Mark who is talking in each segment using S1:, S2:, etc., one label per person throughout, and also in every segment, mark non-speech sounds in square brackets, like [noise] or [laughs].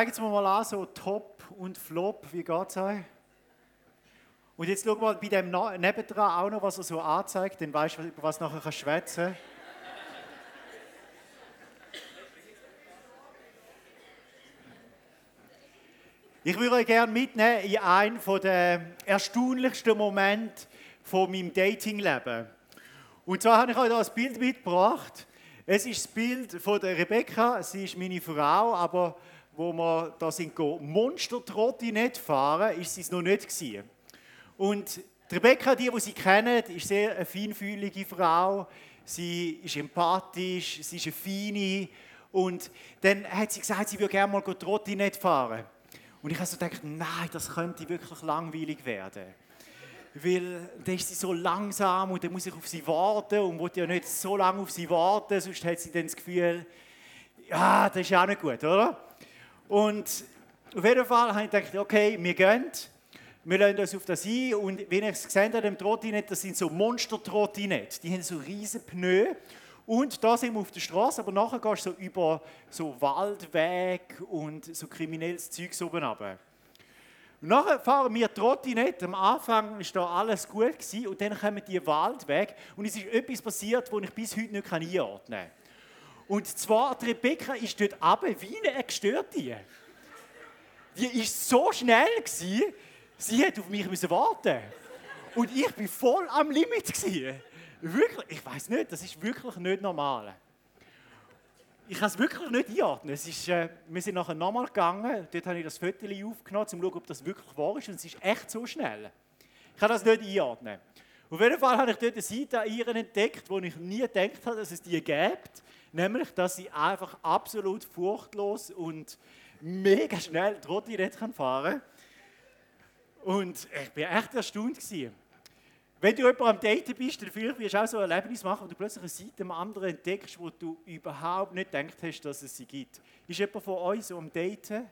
S1: Zeigt es mir mal an, so Top und Flop, wie geht es euch? Und jetzt schau mal bei dem nebendran auch noch, was er so anzeigt, dann weißt du, über was nachher kann schwätzen Ich würde euch gerne mitnehmen in einen der erstaunlichsten Momente von meinem Datingleben. Und zwar habe ich euch da ein Bild mitgebracht. Es ist das Bild von der Rebecca, sie ist meine Frau, aber wo wir da sind Monster-Trottinett fahren, ist es noch nicht gewesen. Und die Rebecca, die, die sie kennen, ist sehr eine feinfühlige Frau. Sie ist empathisch, sie ist eine feine. Und dann hat sie gesagt, sie würde gerne mal Trottinett fahren. Und ich habe so gedacht, nein, das könnte wirklich langweilig werden. Weil dann ist sie so langsam und dann muss ich auf sie warten und will ja nicht so lange auf sie warten, sonst hat sie dann das Gefühl, ja, das ist ja auch nicht gut, oder? Und auf jeden Fall habe ich gedacht, okay, wir gehen. Wir lassen uns auf das ein und wenn ich es gesehen habe, Trottinett, das sind so Monster-Trottinett. Die haben so riesige Pneu und da sind wir auf der Straße, aber nachher gehst du so über so Waldweg und so kriminelles Zeug oben runter. Und nachher fahren wir Trottinett. Am Anfang war da alles gut gewesen, und dann kommen die Waldweg und es ist etwas passiert, das ich bis heute nicht einordnen kann. Und zwar, die Rebecca ist dort runter wie eine Gestörte. Die war so schnell, gewesen, sie hat auf mich warten Und ich war voll am Limit. Gewesen. Wirklich, ich weiß nicht, das ist wirklich nicht normal. Ich kann es wirklich nicht einordnen. Es ist, äh, wir sind nachher nochmal gegangen, dort habe ich das Foto aufgenommen, um zu schauen, ob das wirklich wahr ist. Und es ist echt so schnell. Ich kann das nicht einordnen. Auf jeden Fall habe ich dort eine Seite an ihr entdeckt, wo ich nie gedacht habe, dass es die gibt. Nämlich, dass sie einfach absolut furchtlos und mega schnell Trottinett fahren kann. Und ich war echt erstaunt. Gewesen. Wenn du jemand am Daten bist, dann vielleicht wirst du auch so ein Erlebnis machen, wo du plötzlich eine Seite am anderen entdeckst, wo du überhaupt nicht gedacht hast, dass es sie gibt. Ist jemand von euch so am Daten?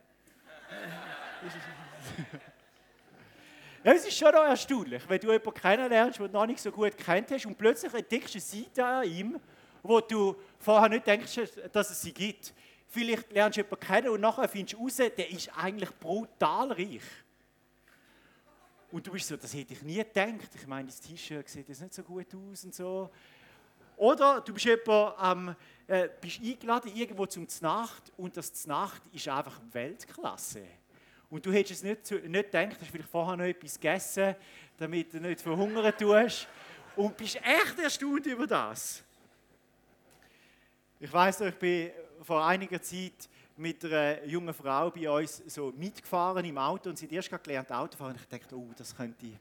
S1: [laughs] es ist schon noch erstaunlich, wenn du jemanden kennenlernst, den du noch nicht so gut kennt hast und plötzlich entdeckst du eine Seite an ihm, wo du vorher nicht denkst, dass es sie gibt. Vielleicht lernst du jemanden kennen und nachher findest du heraus, der ist eigentlich brutal reich. Und du bist so, das hätte ich nie gedacht. Ich meine, das T-Shirt sieht jetzt nicht so gut aus und so. Oder du bist, jemand, ähm, äh, bist eingeladen irgendwo zum Znacht und das Znacht ist einfach Weltklasse. Und du hättest es nicht, nicht gedacht, hast vielleicht vorher noch etwas gegessen, damit du nicht verhungern tust. Und bist echt erstaunt über das. Ich weiß ich bin vor einiger Zeit mit einer jungen Frau bei uns so mitgefahren im Auto und sie hat erst gelernt Autofahren. Und ich dachte, oh, das könnte ich.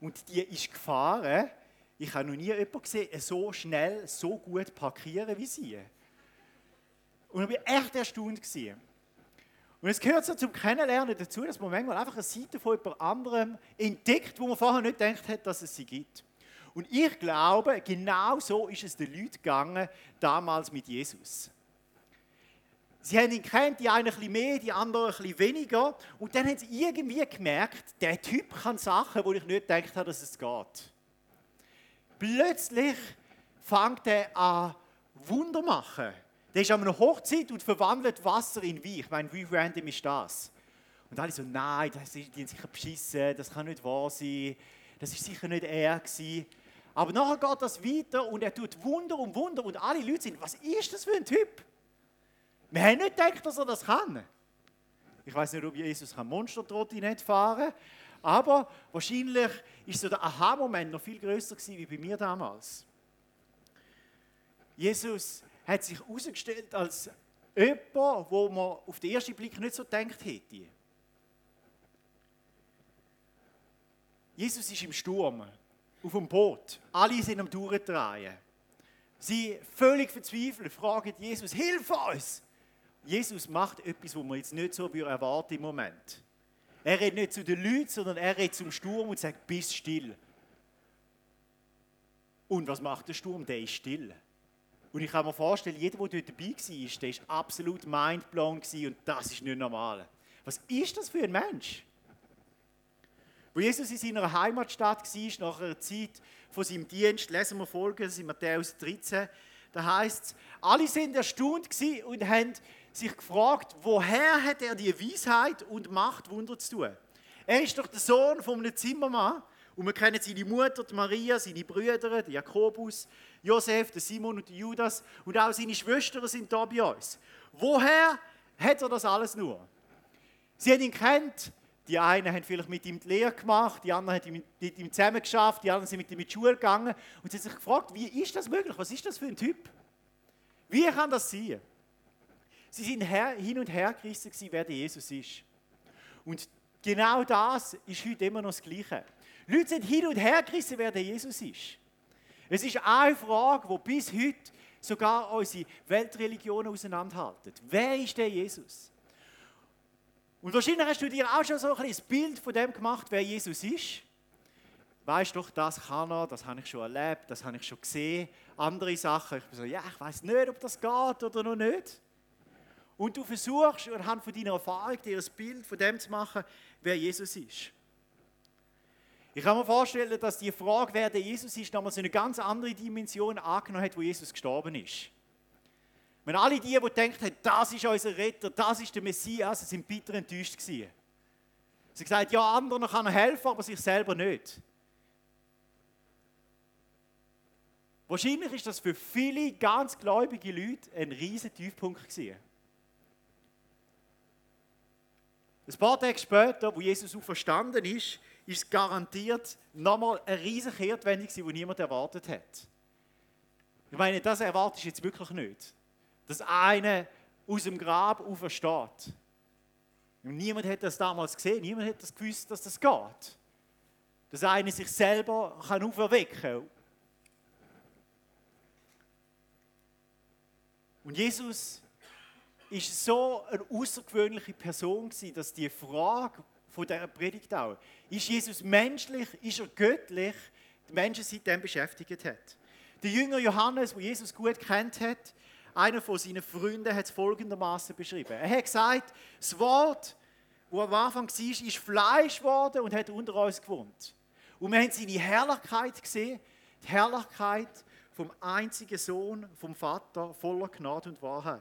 S1: Und die ist gefahren. Ich habe noch nie jemanden gesehen, so schnell, so gut parkieren wie sie. Und ich war echt erstaunt. Gewesen. Und es gehört so zum Kennenlernen dazu, dass man manchmal einfach eine Seite von jemand anderem entdeckt, wo man vorher nicht gedacht hat, dass es sie gibt. Und ich glaube, genau so ist es den Leuten gegangen, damals mit Jesus. Sie haben ihn kennt, die einen ein mehr, die anderen ein bisschen weniger. Und dann haben sie irgendwie gemerkt, der Typ kann Sachen, wo ich nicht gedacht habe, dass es geht. Plötzlich fängt er an, Wunder machen. Der ist an einer Hochzeit und verwandelt Wasser in Wein. Ich meine, wie random ist das? Und alle so, nein, das ist, die haben sicher beschissen, das kann nicht wahr sein, das ist sicher nicht er gewesen. Aber nachher geht das weiter und er tut Wunder und Wunder und alle Leute sind, was ist das für ein Typ? Wir haben nicht gedacht, dass er das kann. Ich weiß nicht, ob Jesus ein nicht fahren kann, aber wahrscheinlich ist so der Aha-Moment noch viel größer gewesen wie bei mir damals. Jesus hat sich herausgestellt als jemand, wo man auf den ersten Blick nicht so gedacht hätte. Jesus ist im Sturm auf dem Boot. Alle sind am Durchdrehen. Sie völlig verzweifelt fragen Jesus, hilf uns! Jesus macht etwas, was man jetzt nicht so erwarten im Moment. Er redet nicht zu den Leuten, sondern er redet zum Sturm und sagt, bist still. Und was macht der Sturm? Der ist still. Und ich kann mir vorstellen, jeder, der dort dabei war, der war absolut mindblown und das ist nicht normal. Was ist das für ein Mensch? Wo Jesus in seiner Heimatstadt war, nach einer Zeit von seinem Dienst, lesen wir Folgendes in Matthäus 13, da heißt es, alle sind erstaunt und haben sich gefragt, woher hat er die Weisheit und Macht, Wunder zu tun? Er ist doch der Sohn von einem Zimmermann und wir kennen seine Mutter, die Maria, seine Brüder, die Jakobus, Josef, der Simon und der Judas und auch seine Schwestern sind da bei uns. Woher hat er das alles nur? Sie haben ihn kennt. Die einen haben vielleicht mit ihm die Lehre gemacht, die anderen haben mit ihm zusammen geschafft, die anderen sind mit ihm in die Schule gegangen und sie haben sich gefragt, wie ist das möglich? Was ist das für ein Typ? Wie kann das sein? Sie sind hin und her gerissen, wer der Jesus ist. Und genau das ist heute immer noch das Gleiche. Leute sind hin und her gerissen, wer der Jesus ist. Es ist eine Frage, die bis heute sogar unsere Weltreligionen auseinanderhalten. Wer ist der Jesus? Und wahrscheinlich hast du dir auch schon so ein, ein Bild von dem gemacht, wer Jesus ist. Weißt doch, das kann er, das habe ich schon erlebt, das habe ich schon gesehen. Andere Sachen, ich bin so, ja, ich weiß nicht, ob das geht oder noch nicht. Und du versuchst anhand von deiner Erfahrung dir ein Bild von dem zu machen, wer Jesus ist. Ich kann mir vorstellen, dass die Frage, wer der Jesus ist, damals eine ganz andere Dimension angenommen hat, wo Jesus gestorben ist. Wenn alle die, die denken haben, das ist unser Retter, das ist der Messias, sind bitter enttäuscht gewesen. Sie haben gesagt, ja, anderen kann er helfen, aber sich selber nicht. Wahrscheinlich ist das für viele ganz gläubige Leute ein riesiger Tiefpunkt gewesen. Ein paar Tage später, wo Jesus auferstanden ist, ist garantiert nochmal eine riesige Kehrtwendung, die niemand erwartet hat. Ich meine, das erwartest du jetzt wirklich nicht dass einer aus dem Grab aufersteht. Und niemand hat das damals gesehen, niemand hat das gewusst, dass das geht. Dass einer sich selber kann auferwecken kann. Und Jesus ist so eine außergewöhnliche Person gewesen, dass die Frage von dieser Predigt auch, ist Jesus menschlich, ist er göttlich, die Menschen seitdem beschäftigt hat. Der Jünger Johannes, wo Jesus gut kennt hat, einer von seinen Freunden hat es folgendermaßen beschrieben. Er hat gesagt, das Wort, wo am Anfang war, ist Fleisch geworden und hat unter uns gewohnt. Und wir haben seine Herrlichkeit gesehen, die Herrlichkeit vom einzigen Sohn, vom Vater, voller Gnade und Wahrheit.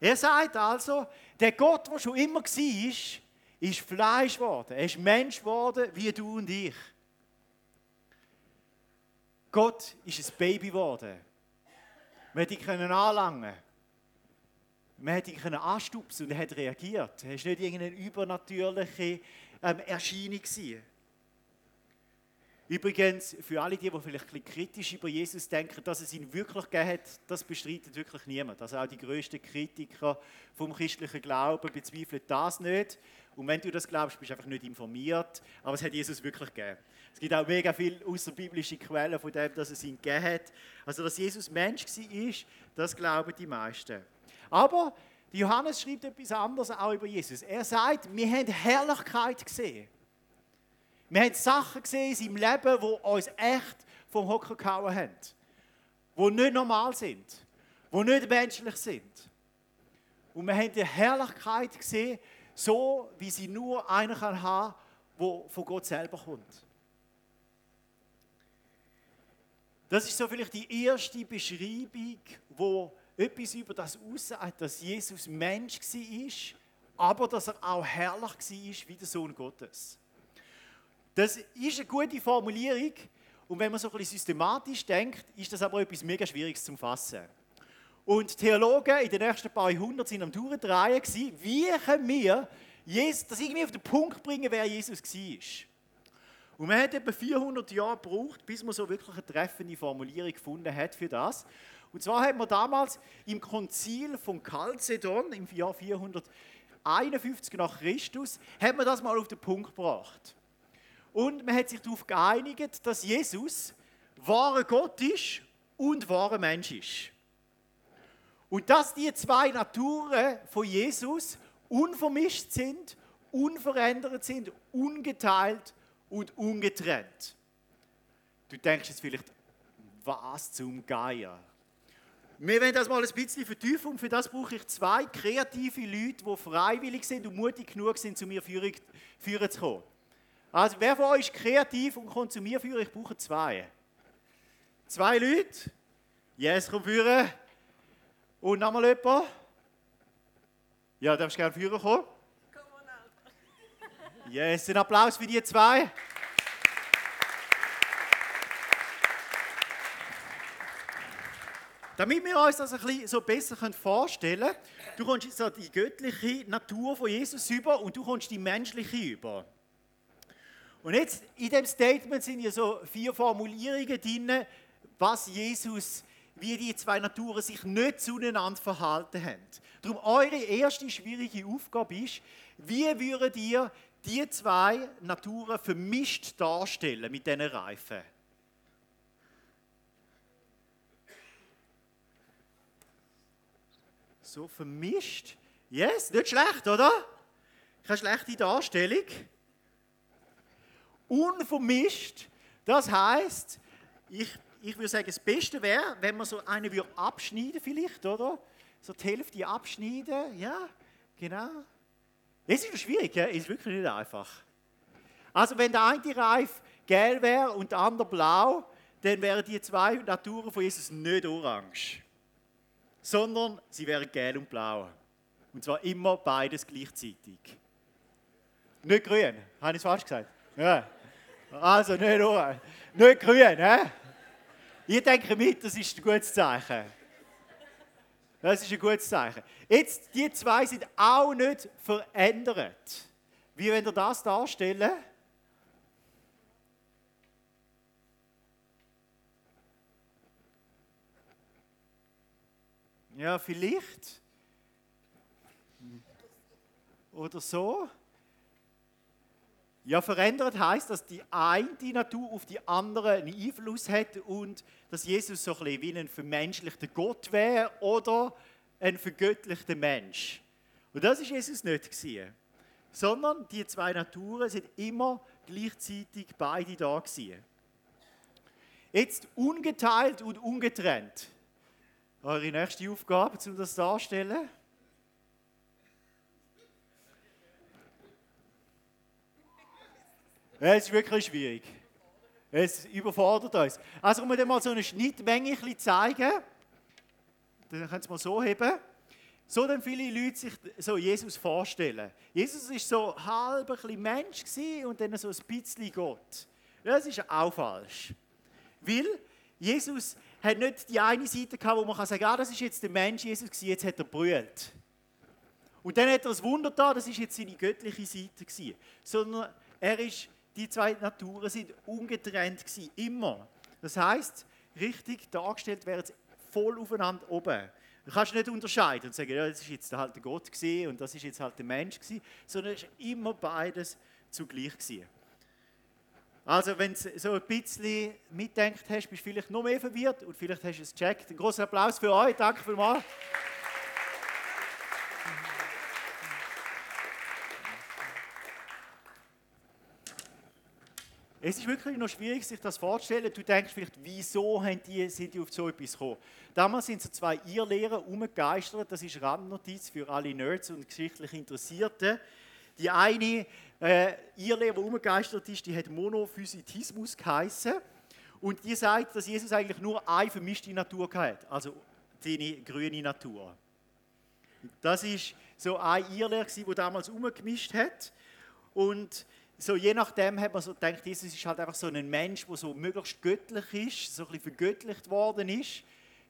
S1: Er sagt also, der Gott, der schon immer war, ist Fleisch geworden. Er ist Mensch geworden, wie du und ich. Gott ist ein Baby geworden. Man hätte ihn anlangen Man hätte ihn anstupsen und er hat reagiert. Er war nicht irgendeine übernatürliche ähm, Erscheinung. Gewesen. Übrigens, für alle die, die vielleicht ein bisschen kritisch über Jesus denken, dass es ihn wirklich gegeben hat, das bestreitet wirklich niemand. Also auch die größten Kritiker vom christlichen Glauben bezweifeln das nicht. Und wenn du das glaubst, bist du einfach nicht informiert. Aber es hat Jesus wirklich gegeben. Es gibt auch mega viele außerbiblische Quellen von dem, dass es ihn gegeben hat. Also, dass Jesus Mensch war, das glauben die meisten. Aber Johannes schreibt etwas anderes auch über Jesus. Er sagt, wir haben Herrlichkeit gesehen. Wir haben Sachen gesehen in seinem Leben, die uns echt vom Hocker gehauen haben. Die nicht normal sind. Die nicht menschlich sind. Und wir haben die Herrlichkeit gesehen, so wie sie nur einer kann haben, der von Gott selber kommt. Das ist so vielleicht die erste Beschreibung, wo etwas über das aussagt, dass Jesus Mensch war, aber dass er auch herrlich war wie der Sohn Gottes. Das ist eine gute Formulierung und wenn man so ein bisschen systematisch denkt, ist das aber etwas mega Schwieriges zu fassen. Und Theologen in den nächsten paar Jahrhunderten sind am Durchdrehen wie können wir Jesus, das irgendwie auf den Punkt bringen, wer Jesus war. Und man hat etwa 400 Jahre gebraucht, bis man so wirklich eine treffende Formulierung gefunden hat für das. Und zwar hat man damals im Konzil von Chalcedon im Jahr 451 nach Christus, hat man das mal auf den Punkt gebracht. Und man hat sich darauf geeinigt, dass Jesus wahrer Gott ist und wahrer Mensch ist. Und dass die zwei Naturen von Jesus unvermischt sind, unverändert sind, ungeteilt und ungetrennt. Du denkst jetzt vielleicht, was zum Geier? Wir werden das mal ein bisschen vertiefen und für das brauche ich zwei kreative Leute, die freiwillig sind und mutig genug sind, zu mir führen, zu kommen. Also wer von euch ist kreativ und kommt zu mir führen? Ich brauche zwei. Zwei Leute. Yes, komm führen. Und nochmal jemand. Ja, darfst gerne führen kommen? Yes, ein Applaus für die zwei. Damit wir uns das ein bisschen so besser vorstellen können, du kommst so die göttliche Natur von Jesus über und du kommst die menschliche über. Und jetzt in dem Statement sind ja so vier Formulierungen drin, was Jesus, wie die zwei Naturen sich nicht zueinander verhalten haben. Darum eure erste schwierige Aufgabe ist, wie würdet ihr die zwei Naturen vermischt darstellen mit diesen Reifen? So vermischt. Yes, nicht schlecht, oder? Keine schlechte Darstellung. Unvermischt, das heißt, ich, ich würde sagen, das Beste wäre, wenn man so eine würde abschneiden vielleicht, oder? So die Hälfte abschneiden, ja, genau. Das ist schwierig, ja? ist wirklich nicht einfach. Also wenn der eine Reif gelb wäre und der andere blau, dann wären die zwei Naturen von Jesus nicht orange sondern sie wären gelb und blau. Und zwar immer beides gleichzeitig. Nicht grün, habe ich es falsch gesagt? Ja. Also nicht orange. Nicht grün, hä? Ich denke mit, das ist ein gutes Zeichen. Das ist ein gutes Zeichen. Jetzt, die zwei sind auch nicht verändert. Wie wenn ihr das darstellen? Ja, vielleicht. Oder so. Ja, verändert heißt, dass die eine Natur auf die andere einen Einfluss hat und dass Jesus so ein bisschen wie ein vermenschlichter Gott wäre oder ein vergöttlichter Mensch. Und das ist Jesus nicht gewesen, sondern die zwei Naturen sind immer gleichzeitig beide da gewesen. Jetzt ungeteilt und ungetrennt. Eure nächste Aufgabe, um das darzustellen. Es ist wirklich schwierig. Es überfordert uns. Also, um dir mal so eine Schnittmenge zeigen, dann können Sie mal so heben. So dann viele Leute sich so Jesus vorstellen. Jesus ist so halb ein bisschen Mensch und dann so ein bisschen Gott. Das ist auch falsch. Weil Jesus hat nicht die eine Seite gehabt, wo man sagen kann, ah, das ist jetzt der Mensch Jesus gewesen, jetzt hat er brüllt. Und dann hat er das Wunder da, das ist jetzt seine göttliche Seite gewesen. Sondern er ist, die zwei Naturen sind ungetrennt gewesen, immer. Das heißt, richtig dargestellt werden sie voll aufeinander oben. Du kannst nicht unterscheiden und sagen, ja, das ist jetzt halt der Gott gewesen und das ist jetzt halt der Mensch gewesen, sondern es ist immer beides zugleich gewesen. Also, wenn du so ein bisschen mitdenkt hast, bist du vielleicht noch mehr verwirrt und vielleicht hast du es gecheckt. Ein großer Applaus für euch, danke vielmals. Es ist wirklich noch schwierig, sich das vorzustellen. Du denkst vielleicht, wieso die, sind die auf so etwas gekommen? Damals sind so zwei Irrlehrer umgegeistert. Das ist Randnotiz für alle Nerds und geschichtlich Interessierte. Die eine äh, Irrlehre, die umgegeistert ist, die hat Monophysitismus geheißen. Und die sagt, dass Jesus eigentlich nur eine vermischte Natur hat, also seine grüne Natur. Das ist so eine Irrlehre, die damals umgemischt hat. Und so je nachdem hat man so gedacht, Jesus ist halt einfach so ein Mensch, der so möglichst göttlich ist, so ein bisschen vergöttlicht worden ist,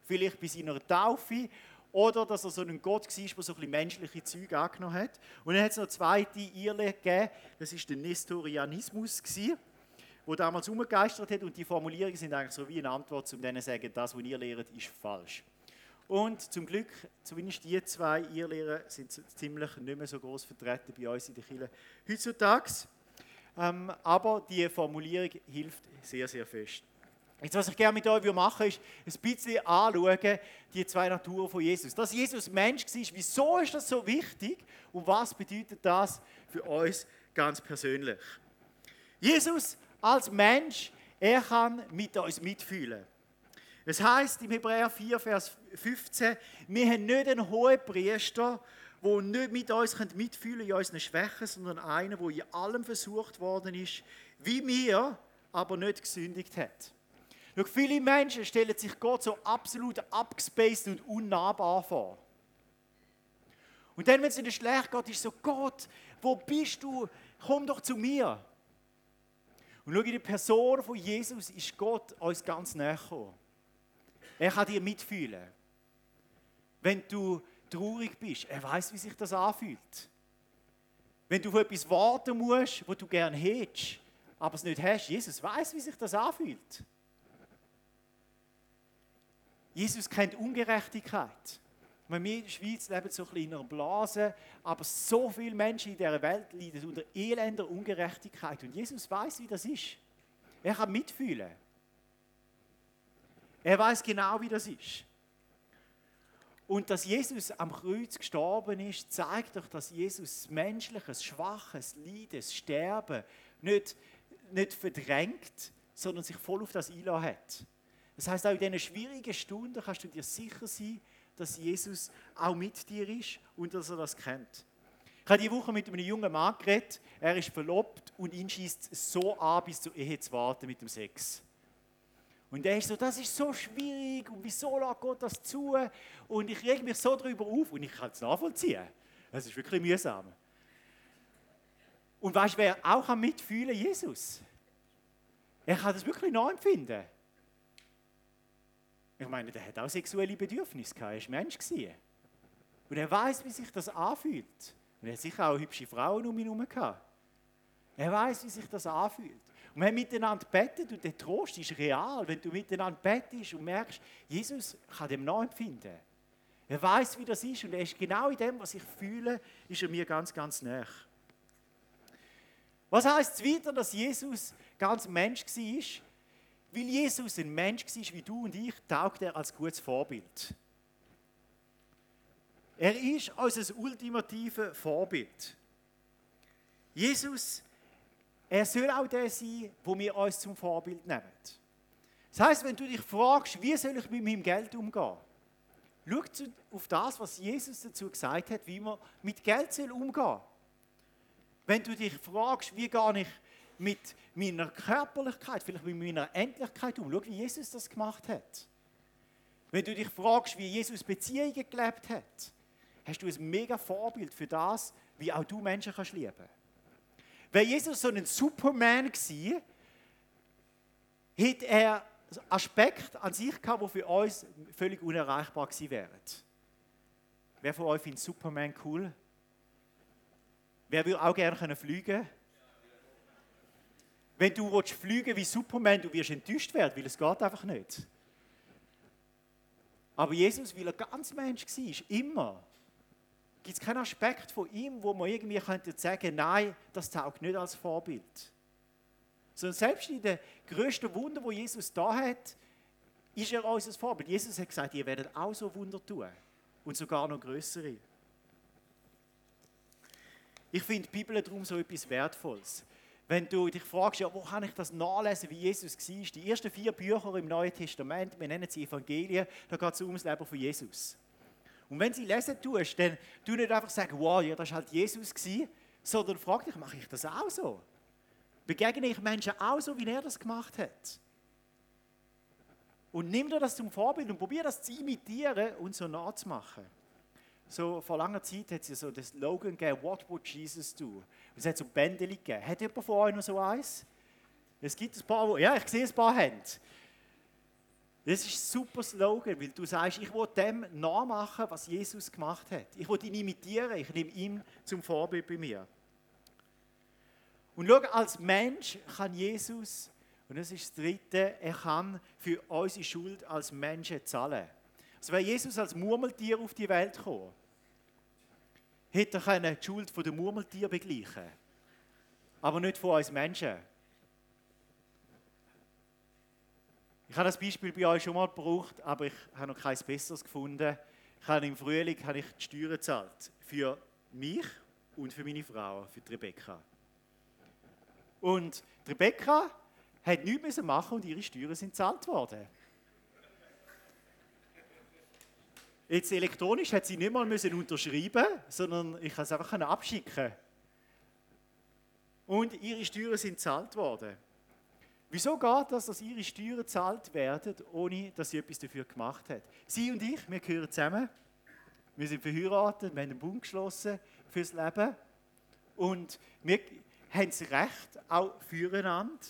S1: vielleicht bei seiner Taufe oder dass er so ein Gott war, der so ein bisschen menschliche Züge angenommen hat. Und dann hat es noch eine zweite Irrlehre gegeben, das war der Nestorianismus, der damals umgegeistert hat. Und die Formulierungen sind eigentlich so wie eine Antwort, um denen zu sagen, das, was ihr lehrt, ist falsch. Und zum Glück, zumindest die zwei Irrlehren sind ziemlich nicht mehr so groß vertreten bei uns in der Kirche heutzutage. Ähm, aber die Formulierung hilft sehr, sehr fest. Jetzt, was ich gerne mit euch machen ist ein bisschen anschauen, die zwei Naturen von Jesus. Dass Jesus Mensch war, wieso ist das so wichtig und was bedeutet das für uns ganz persönlich? Jesus als Mensch, er kann mit uns mitfühlen. Es heißt im Hebräer 4, Vers 15, wir haben nicht einen hohen Priester, der nicht mit uns mitfühlen in unseren Schwächen, sondern einen, der in allem versucht worden ist, wie wir, aber nicht gesündigt hat. Schau, viele Menschen stellen sich Gott so absolut abgespaced und unnahbar vor. Und dann, wenn es ihnen schlecht geht, ist so, Gott, wo bist du? Komm doch zu mir. Und schau, in der Person von Jesus ist Gott uns ganz näher gekommen. Er kann dir mitfühlen. Wenn du traurig bist, er weiß, wie sich das anfühlt. Wenn du auf etwas warten musst, wo du gerne hättest, aber es nicht hast, Jesus weiß, wie sich das anfühlt. Jesus kennt Ungerechtigkeit. Wir in der Schweiz leben so ein in einer Blase, aber so viele Menschen in dieser Welt leiden unter elender Ungerechtigkeit. Und Jesus weiß, wie das ist. Er kann mitfühlen. Er weiß genau, wie das ist. Und dass Jesus am Kreuz gestorben ist, zeigt doch, dass Jesus menschliches, schwaches Leiden, Sterben nicht, nicht verdrängt, sondern sich voll auf das einlassen hat. Das heißt, auch in diesen schwierigen Stunden kannst du dir sicher sein, dass Jesus auch mit dir ist und dass er das kennt. Ich habe diese Woche mit einem jungen Mann geredet. Er ist verlobt und ihn schießt so an, bis zur Ehe zu warten mit dem Sex. Und er ist so, das ist so schwierig und wieso lässt Gott das zu? Und ich rege mich so darüber auf und ich kann es nachvollziehen. Das ist wirklich mühsam. Und weißt du, wer auch mitfühlen kann? Jesus. Er kann das wirklich nachempfinden. Ich meine, der hat auch sexuelle Bedürfnisse gehabt, er war Mensch. Und er weiß, wie sich das anfühlt. Und er hat sicher auch hübsche Frauen um ihn herum gehabt. Er weiß, wie sich das anfühlt. Wir miteinander beten und der Trost ist real, wenn du miteinander betest und merkst, Jesus kann dem nachempfinden. Er weiß, wie das ist und er ist genau in dem, was ich fühle, ist er mir ganz, ganz nah. Was heißt es weiter, dass Jesus ganz Mensch war? Weil Jesus ein Mensch war wie du und ich, taugt er als gutes Vorbild. Er ist unser ultimative Vorbild. Jesus, er soll auch der sein, wo wir uns zum Vorbild nehmen. Das heißt, wenn du dich fragst, wie soll ich mit meinem Geld umgehen, schau auf das, was Jesus dazu gesagt hat, wie man mit Geld soll umgehen soll. Wenn du dich fragst, wie gehe ich mit meiner Körperlichkeit, vielleicht mit meiner Endlichkeit um. Schau, wie Jesus das gemacht hat. Wenn du dich fragst, wie Jesus Beziehungen gelebt hat, hast du ein mega Vorbild für das, wie auch du Menschen kannst lieben. Wenn Jesus so ein Superman war, hätte er Aspekte an sich gehabt, die für uns völlig unerreichbar gewesen wären. Wer von euch findet Superman cool? Wer würde auch gerne fliegen können? Wenn du fliegen wie Superman, du wirst enttäuscht werden, weil es geht einfach nicht. Aber Jesus, weil er ganz Mensch war, immer, gibt es keinen Aspekt von ihm, wo man irgendwie könnte sagen, nein, das taugt nicht als Vorbild. Sondern selbst in den größten Wunder, wo Jesus da hat, ist er unser Vorbild. Jesus hat gesagt, ihr werdet auch so Wunder tun. Und sogar noch größere. Ich finde die Bibel darum so etwas Wertvolles wenn du dich fragst, ja, wo kann ich das nachlesen, wie Jesus war, die ersten vier Bücher im Neuen Testament, wir nennen sie Evangelien, da geht es um das Leben von Jesus. Und wenn sie lesen tust, dann du nicht einfach sagen, wow, ja, das war halt Jesus, sondern frag dich, mache ich das auch so? Begegne ich Menschen auch so, wie er das gemacht hat? Und nimm dir das zum Vorbild und probier das zu imitieren und so nachzumachen. So vor langer Zeit hat es so den Slogan gegeben, What would Jesus do? Und es hat so Bändchen gegeben. Hat jemand von euch noch so eins? Es gibt ein paar, ja, ich sehe ein paar Hände. Das ist ein super Slogan, weil du sagst, ich will dem nachmachen, was Jesus gemacht hat. Ich will ihn imitieren, ich nehme ihn zum Vorbild bei mir. Und schau, als Mensch kann Jesus, und das ist das Dritte, er kann für unsere Schuld als Menschen zahlen. Also wäre Jesus als Murmeltier auf die Welt gekommen, hätte er die Schuld der Murmeltier begleichen aber nicht von uns Menschen. Ich habe das Beispiel bei euch schon mal gebraucht, aber ich habe noch kein besseres gefunden. Ich habe Im Frühling habe ich die Steuern gezahlt. Für mich und für meine Frau, für die Rebecca. Und die Rebecca hat nichts machen und ihre Steuern sind gezahlt worden. Jetzt elektronisch hat sie nicht mal müssen unterschreiben, sondern ich kann es einfach abschicken. Und ihre Steuern sind gezahlt worden. Wieso geht das, dass ihre Steuern gezahlt werden, ohne dass sie etwas dafür gemacht hat? Sie und ich, wir gehören zusammen. Wir sind verheiratet, wir haben einen Bund geschlossen fürs Leben. Und wir haben das Recht, auch füreinander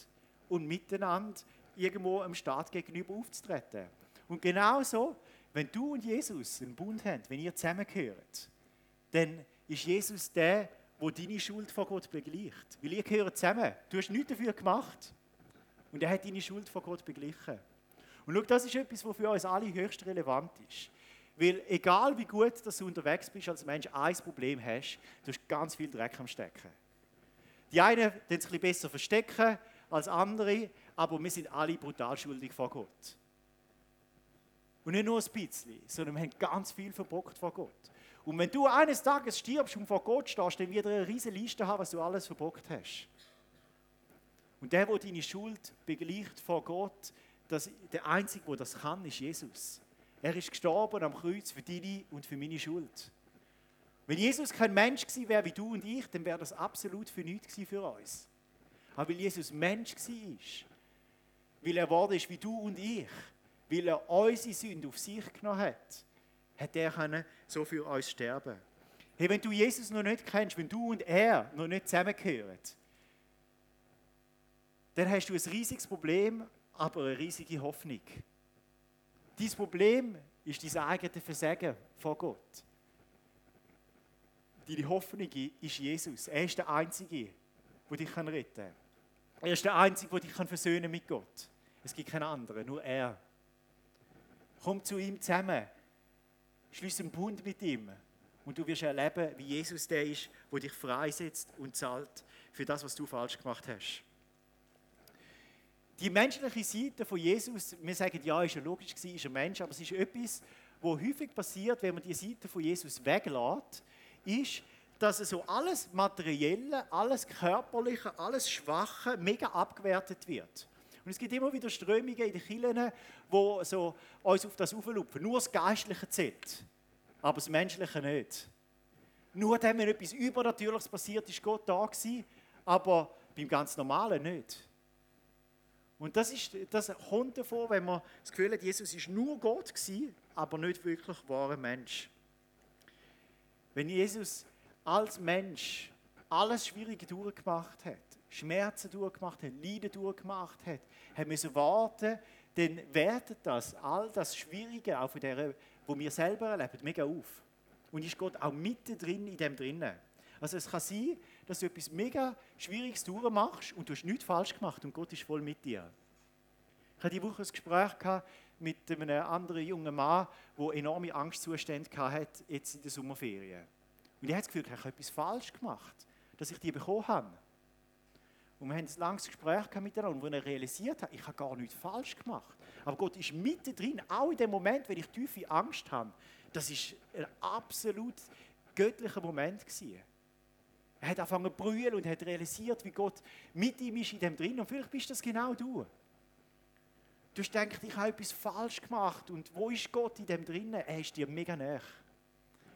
S1: und miteinander irgendwo dem Staat gegenüber aufzutreten. Und genauso, wenn du und Jesus einen Bund haben, wenn ihr zusammengehört, dann ist Jesus der, der deine Schuld vor Gott begleicht. Weil ihr gehört zusammen. Du hast nichts dafür gemacht. Und er hat deine Schuld vor Gott beglichen. Und schau, das ist etwas, was für uns alle höchst relevant ist. Weil egal wie gut dass du unterwegs bist als Mensch, ein Problem hast, du hast ganz viel Dreck am Stecken. Die einen können es ein bisschen besser verstecken als andere, aber wir sind alle brutal schuldig vor Gott. Und nicht nur ein bisschen, sondern wir haben ganz viel verbockt vor Gott. Und wenn du eines Tages stirbst und vor Gott stehst, dann wird er eine riesige Liste haben, was du alles verbockt hast. Und der, der deine Schuld begleicht vor Gott, das, der Einzige, der das kann, ist Jesus. Er ist gestorben am Kreuz für deine und für meine Schuld. Wenn Jesus kein Mensch gewesen wäre wie du und ich, dann wäre das absolut für nichts gewesen für uns. Aber weil Jesus Mensch war, weil er geworden ist wie du und ich, weil er unsere Sünde auf sich genommen hat, hat er können so für uns sterben. Hey, wenn du Jesus noch nicht kennst, wenn du und er noch nicht zusammengehören, dann hast du ein riesiges Problem, aber eine riesige Hoffnung. Dein Problem ist dein eigenes Versagen vor Gott. Deine Hoffnung ist Jesus. Er ist der Einzige, der dich retten kann. Er ist der Einzige, der dich versöhnen mit Gott. Es gibt keinen anderen, nur er. Komm zu ihm zusammen. Schließ einen Bund mit ihm. Und du wirst erleben, wie Jesus der ist, der dich freisetzt und zahlt für das, was du falsch gemacht hast. Die menschliche Seite von Jesus, wir sagen, ja, ist ja logisch gewesen, ist ein Mensch, aber es ist etwas, wo häufig passiert, wenn man die Seite von Jesus weglässt, ist, dass so alles Materielle, alles Körperliche, alles Schwache mega abgewertet wird. Und es gibt immer wieder Strömungen in den Kirchen, die so uns auf das auflupfen. Nur das Geistliche zählt, aber das Menschliche nicht. Nur dann, wenn etwas Übernatürliches passiert, ist Gott da gewesen, aber beim ganz Normalen nicht. Und das, ist, das kommt davor, wenn man das Gefühl hat, Jesus ist nur Gott gewesen, aber nicht wirklich wahrer Mensch. Wenn Jesus als Mensch alles Schwierige durchgemacht hat, Schmerzen durchgemacht hat, Leiden durchgemacht hat, hat müssen warten, dann wertet das, all das Schwierige, auch von der, wo wir selber erleben, mega auf. Und ist Gott auch mitten drin in dem drinnen. Also es kann sein, dass du etwas mega Schwieriges durchmachst und du hast nichts falsch gemacht und Gott ist voll mit dir. Ich hatte die Woche ein Gespräch mit einem anderen jungen Mann, der enorme Angstzustände hatte jetzt in der Sommerferien. Und ich hatte das Gefühl, ich habe etwas falsch gemacht, dass ich die bekommen habe. Und wir haben ein langes Gespräch miteinander, wo er realisiert hat, ich habe gar nichts falsch gemacht. Aber Gott ist mittendrin, auch in dem Moment, wenn ich tiefe Angst habe. Das ist ein absolut göttlicher Moment gewesen. Er hat angefangen zu brüllen und hat realisiert, wie Gott mit ihm ist in dem drin. Und vielleicht bist das genau du. Du hast gedacht, ich habe etwas falsch gemacht. Und wo ist Gott in dem drin? Er ist dir mega näher.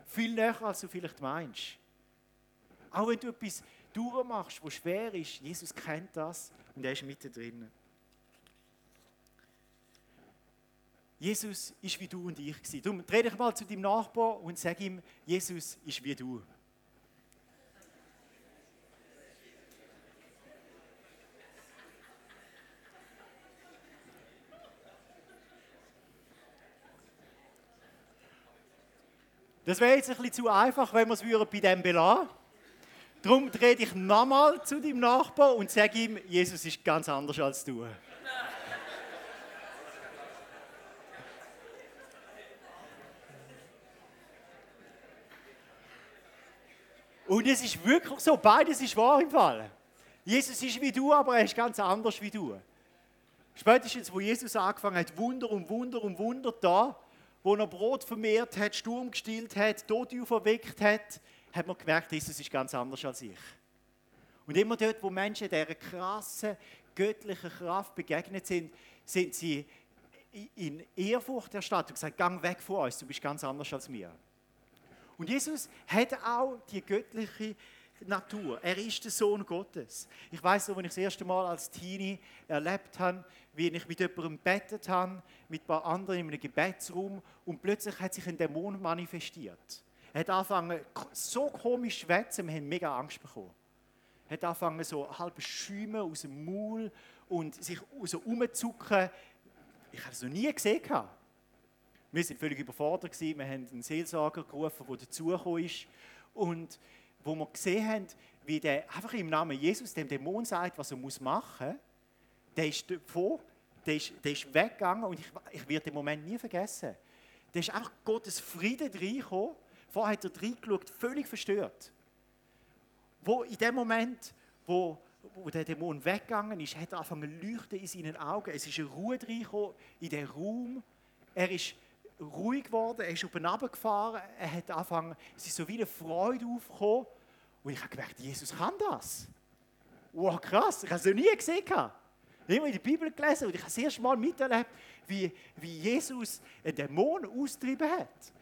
S1: Viel näher, als du vielleicht meinst. Auch wenn du etwas durchmachst, was schwer ist, Jesus kennt das und er ist mitten drin. Jesus ist wie du und ich. Darum dreh dich mal zu deinem Nachbar und sag ihm, Jesus ist wie du. Das wäre jetzt ein bisschen zu einfach, wenn wir es bei dem belassen Darum dreh dich nochmal zu deinem Nachbar und sag ihm, Jesus ist ganz anders als du. Und es ist wirklich so, beides ist wahr im Fall. Jesus ist wie du, aber er ist ganz anders wie du. Spätestens, wo Jesus angefangen hat, Wunder um Wunder um Wunder da, wo er Brot vermehrt hat, Sturm gestillt hat, Tote auferweckt hat, hat man gemerkt, Jesus ist ganz anders als ich. Und immer dort, wo Menschen dieser krassen, göttlichen Kraft begegnet sind, sind sie in Ehrfurcht erstattet und gesagt, gang weg von uns, du bist ganz anders als mir. Und Jesus hat auch die göttliche Natur. Er ist der Sohn Gottes. Ich weiß noch, als ich das erste Mal als Teenie erlebt habe, wie ich mit jemandem bettet habe, mit ein paar anderen in einem Gebetsraum und plötzlich hat sich ein Dämon manifestiert. Er hat angefangen, so komisch zu schwätzen, wir haben mega Angst bekommen. Er hat angefangen, so halb schäumen aus dem Maul und sich so umzucken. Ich habe es noch nie gesehen. Wir waren völlig überfordert. Wir haben einen Seelsorger gerufen, der dazugekommen ist. Und wo wir gesehen haben, wie der einfach im Namen Jesus dem Dämon sagt, was er machen muss, der ist davor, der ist, der ist weggegangen und ich, ich werde den Moment nie vergessen. Der ist einfach Gottes Frieden reingekommen. Vorher hat er reingeschaut, völlig verstört. Wo in dem Moment, wo, wo der Dämon weggegangen ist, hat er angefangen zu leuchten in seinen Augen. Es ist eine Ruhe reingekommen in den Raum. Er ist ruhig geworden, er ist oben runtergefahren, er hat angefangen, es ist so wie eine Freude aufgekommen. Und ich habe gedacht, Jesus kann das. Wow, krass, ich habe es noch nie gesehen. Ich habe immer in der Bibel gelesen und ich habe das erste Mal miterlebt, wie, wie Jesus einen Dämon austrieben hat.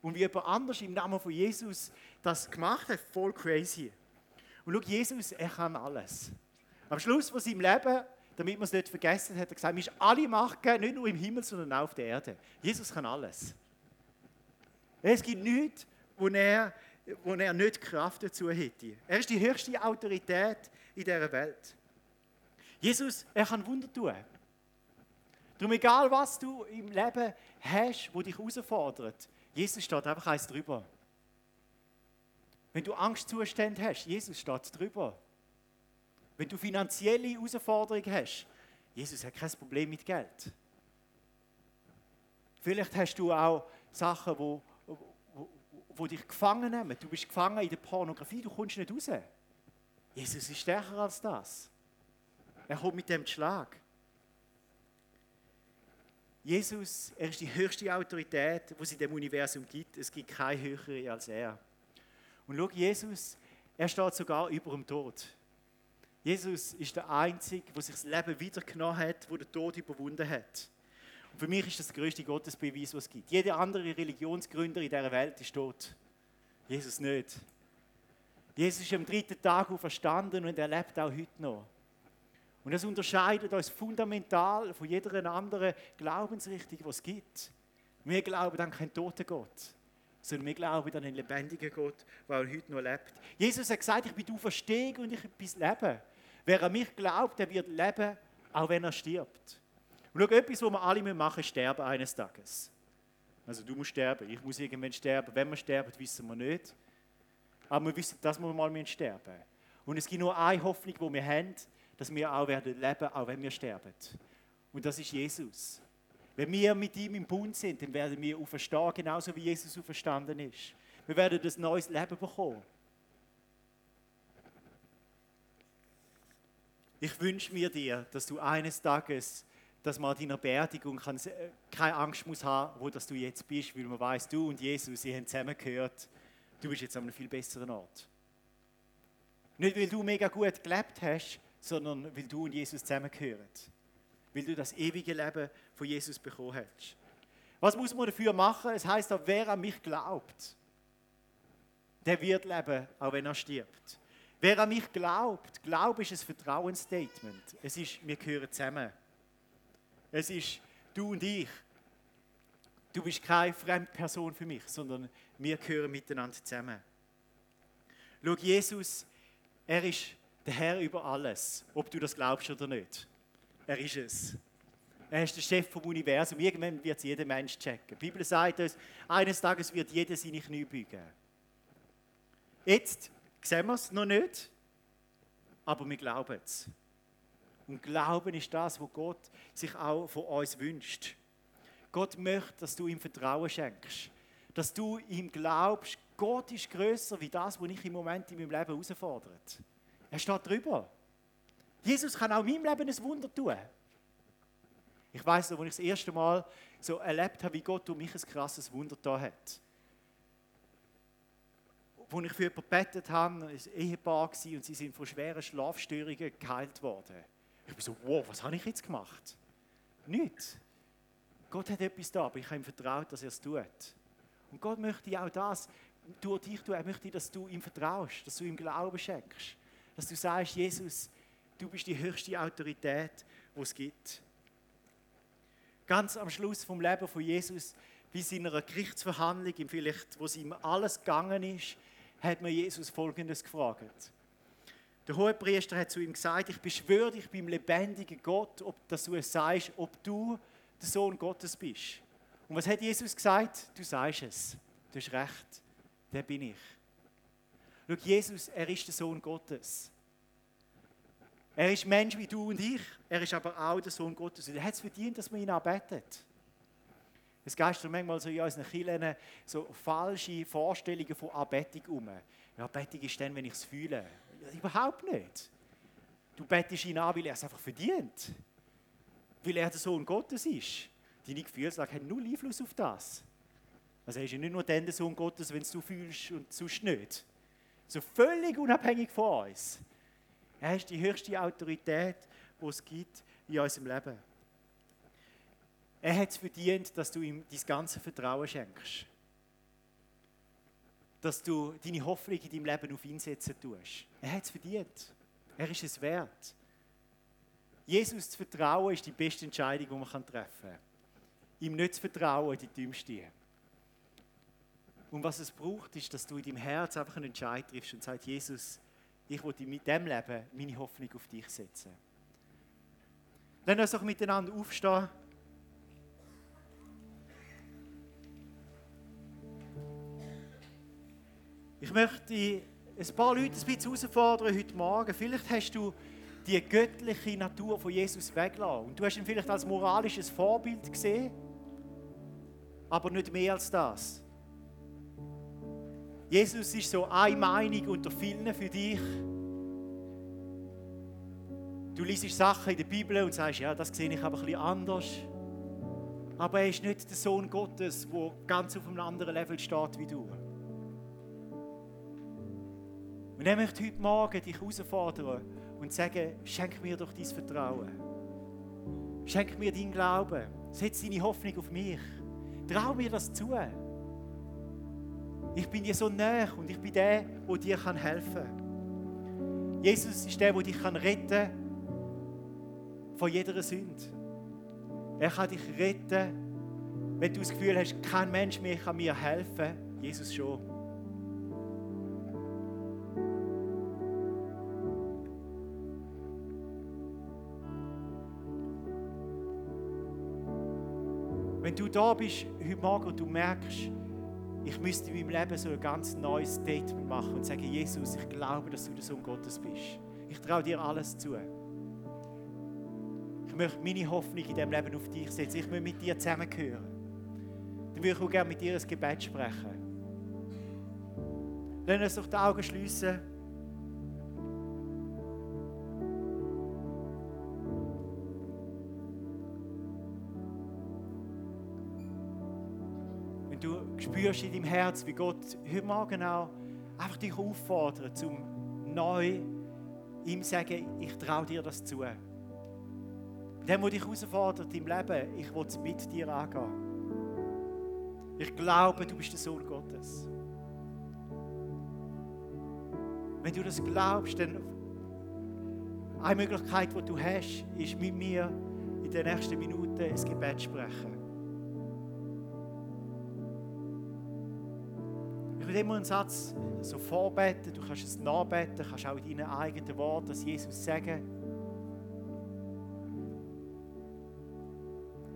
S1: Und wie jemand anders im Namen von Jesus das gemacht hat, voll crazy. Und schau, Jesus, er kann alles. Am Schluss von seinem Leben damit man es nicht vergessen, hat er gesagt, mir ist alle Macht gegeben, nicht nur im Himmel, sondern auch auf der Erde. Jesus kann alles. Es gibt nichts, wo er, wo er nicht Kraft dazu hätte. Er ist die höchste Autorität in dieser Welt. Jesus, er kann Wunder tun. Darum, egal was du im Leben hast, wo dich herausfordert, Jesus steht einfach eins drüber. Wenn du Angstzustände hast, Jesus steht drüber. Wenn du finanzielle Herausforderungen hast, Jesus hat kein Problem mit Geld. Vielleicht hast du auch Sachen, die wo, wo, wo dich gefangen nehmen. Du bist gefangen in der Pornografie, du kommst nicht raus. Jesus ist stärker als das. Er kommt mit dem Schlag. Jesus, er ist die höchste Autorität, die es in dem Universum gibt. Es gibt keine höhere als er. Und schau, Jesus, er steht sogar über dem Tod. Jesus ist der Einzige, der sich das Leben wiedergenommen hat, der den Tod überwunden hat. Und für mich ist das der größte Gottesbeweis, was es gibt. Jeder andere Religionsgründer in dieser Welt ist tot. Jesus nicht. Jesus ist am dritten Tag auferstanden und er lebt auch heute noch. Und das unterscheidet uns fundamental von jeder anderen Glaubensrichtung, die es gibt. Wir glauben an keinen toten Gott, sondern wir glauben an einen lebendigen Gott, der auch heute noch lebt. Jesus hat gesagt, ich bin du Auferstehung und ich bin das Leben. Wer an mich glaubt, der wird leben, auch wenn er stirbt. Und schau, etwas, was wir alle machen müssen, sterben eines Tages. Also du musst sterben, ich muss irgendwann sterben. Wenn wir sterben, wissen wir nicht. Aber wir wissen, dass wir mal sterben. Und es gibt nur eine Hoffnung, die wir haben, dass wir auch werden leben, auch wenn wir sterben. Und das ist Jesus. Wenn wir mit ihm im Bund sind, dann werden wir auferstehen, genauso wie Jesus auferstanden ist. Wir werden das neues Leben bekommen. Ich wünsche mir dir, dass du eines Tages, dass man an deiner Beerdigung kann, äh, keine Angst muss haben, wo dass du jetzt bist, weil man weiß, du und Jesus, sie haben zusammengehört. Du bist jetzt an einem viel besseren Ort. Nicht, weil du mega gut gelebt hast, sondern weil du und Jesus zusammengehören. Weil du das ewige Leben von Jesus bekommen hast. Was muss man dafür machen? Es heißt wer an mich glaubt, der wird leben, auch wenn er stirbt. Wer an mich glaubt, Glaube ist ein Vertrauensstatement. Es ist, wir gehören zusammen. Es ist du und ich. Du bist keine fremde Person für mich, sondern wir gehören miteinander zusammen. Schau, Jesus, er ist der Herr über alles, ob du das glaubst oder nicht. Er ist es. Er ist der Chef vom Universum. Irgendwann wird es jeder Mensch checken. Die Bibel sagt uns, eines Tages wird jeder seine Knie beugen. Jetzt Sehen wir es noch nicht, aber wir glauben es. Und Glauben ist das, was Gott sich auch von uns wünscht. Gott möchte, dass du ihm Vertrauen schenkst. Dass du ihm glaubst, Gott ist größer wie das, was ich im Moment in meinem Leben herausfordert. Er steht drüber. Jesus kann auch in meinem Leben ein Wunder tun. Ich weiß noch, als ich das erste Mal so erlebt habe, wie Gott durch mich ein krasses Wunder da hat wo ich für jemanden gebetet habe, war ein Ehepaar und sie sind von schweren Schlafstörungen geheilt worden. Ich bin so, wow, was habe ich jetzt gemacht? Nichts. Gott hat etwas da, aber ich habe ihm vertraut, dass er es tut. Und Gott möchte auch das durch dich tun. Er möchte, dass du ihm vertraust, dass du ihm Glauben schenkst. Dass du sagst, Jesus, du bist die höchste Autorität, die es gibt. Ganz am Schluss vom Leben von Jesus, bei seiner Gerichtsverhandlung, vielleicht, wo es ihm alles gegangen ist, hat mir Jesus Folgendes gefragt. Der Hohepriester hat zu ihm gesagt, ich beschwöre dich beim lebendigen Gott, ob dass du es sagst, ob du der Sohn Gottes bist. Und was hat Jesus gesagt? Du sagst es. Du hast recht. Der bin ich. Schau, Jesus, er ist der Sohn Gottes. Er ist Mensch wie du und ich. Er ist aber auch der Sohn Gottes. Und er hat es verdient, dass man ihn anbetet. Es geistert manchmal so in unseren Kirchen so falsche Vorstellungen von Anbetung um. Ja, Anbetung ist dann, wenn ich es fühle. Überhaupt nicht. Du bettest ihn an, weil er es einfach verdient. Weil er der Sohn Gottes ist. Deine Gefühlslage hat null Einfluss auf das. Also er ist ja nicht nur dann der Sohn Gottes, wenn du fühlst und sonst nicht. So völlig unabhängig von uns. Er ist die höchste Autorität, die es gibt in unserem Leben. Er hat es verdient, dass du ihm dein ganze Vertrauen schenkst. Dass du deine Hoffnung in deinem Leben auf ihn setzen tust. Er hat es verdient. Er ist es wert. Jesus zu vertrauen ist die beste Entscheidung, die man treffen kann. Ihm nicht zu vertrauen, die dümmste. Und was es braucht, ist, dass du in deinem Herz einfach einen Entscheid triffst und sagst, Jesus, ich will mit dem Leben meine Hoffnung auf dich setzen. Lass uns doch miteinander aufstehen. Ich möchte ein paar Leute ein bisschen herausfordern heute Morgen. Vielleicht hast du die göttliche Natur von Jesus weggelassen. Und du hast ihn vielleicht als moralisches Vorbild gesehen, aber nicht mehr als das. Jesus ist so eine Meinung unter vielen für dich. Du liest Sachen in der Bibel und sagst, ja, das sehe ich aber ein bisschen anders. Aber er ist nicht der Sohn Gottes, der ganz auf einem anderen Level steht wie du. Und er möchte heute Morgen dich herausfordern und sagen, schenk mir doch dein Vertrauen. Schenk mir dein Glauben. Setz deine Hoffnung auf mich. Trau mir das zu. Ich bin dir so nah und ich bin der, der dir helfen kann. Jesus ist der, der dich retten kann von jeder Sünde. Er kann dich retten, wenn du das Gefühl hast, kein Mensch mehr kann mir helfen. Jesus schon. Da bist heute Morgen und du merkst, ich müsste in meinem Leben so ein ganz neues Statement machen und sagen, Jesus, ich glaube, dass du der Sohn Gottes bist. Ich traue dir alles zu. Ich möchte meine Hoffnung in diesem Leben auf dich setzen. Ich möchte mit dir zusammengehören. Dann würde ich auch gerne mit dir ein Gebet sprechen. Lass uns doch die Augen schließen. Spürst in deinem Herz, wie Gott heute Morgen auch einfach dich auffordert, zum neu ihm sagen, ich traue dir das zu. Dem, der dich herausfordert im Leben, ich will es mit dir angehen. Ich glaube, du bist der Sohn Gottes. Wenn du das glaubst, dann eine Möglichkeit, die du hast, ist mit mir in den nächsten Minuten ein Gebet sprechen. Will immer einen Satz so vorbeten, du kannst es nachbeten, kannst auch in deinen eigenen Worten das Jesus sagen.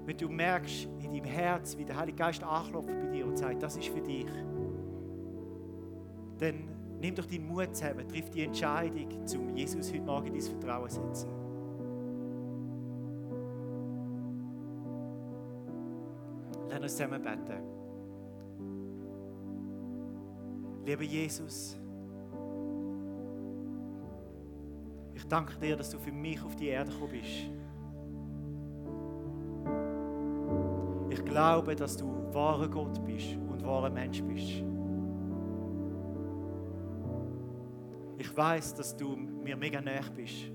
S1: Wenn du merkst in deinem Herz, wie der Heilige Geist anklopft bei dir und sagt, das ist für dich, dann nimm doch deinen Mut zusammen, triff die Entscheidung, zum Jesus heute Morgen dein Vertrauen zu setzen. Lass uns zusammen beten. Lieber Jesus, ich danke dir, dass du für mich auf die Erde gekommen bist. Ich glaube, dass du wahrer Gott bist und wahrer Mensch bist. Ich weiß, dass du mir mega näher bist.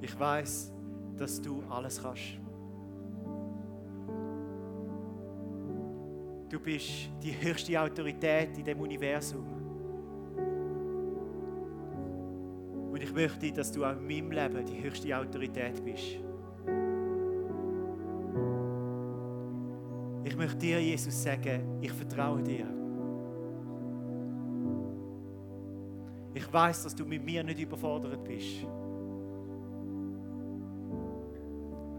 S1: Ich weiß, dass du alles kannst. Du bist die höchste Autorität in dem Universum. Und ich möchte, dass du auch in meinem Leben die höchste Autorität bist. Ich möchte dir, Jesus, sagen, ich vertraue dir. Ich weiß, dass du mit mir nicht überfordert bist.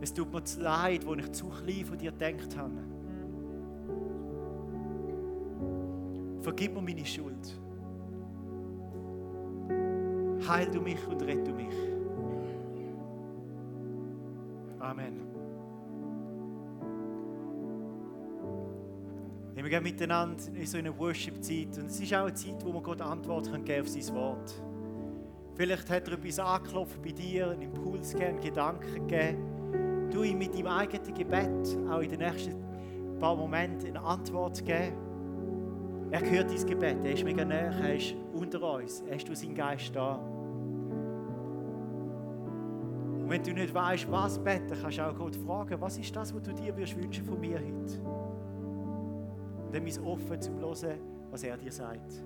S1: Es tut mir leid, wo ich zu klein von dir gedacht habe. Vergib mir meine Schuld. Heil du mich und rette mich. Amen. Wir gehen miteinander in so eine Worship-Zeit. Und es ist auch eine Zeit, wo man Gott Antwort geben kann auf sein Wort. Vielleicht hat er etwas angeklopft bei dir, einen Impuls gegeben, einen Gedanken gegeben. Du ihm mit deinem eigenen Gebet auch in den nächsten paar Momenten eine Antwort geben. Er hört dein Gebet, er ist mega näher, er ist unter uns, er ist durch seinen Geist da. Und wenn du nicht weißt, was beten, kannst du auch Gott fragen, was ist das, was du dir wünschen wünschen von mir heute? Und dann bist offen zum Hören, was er dir sagt.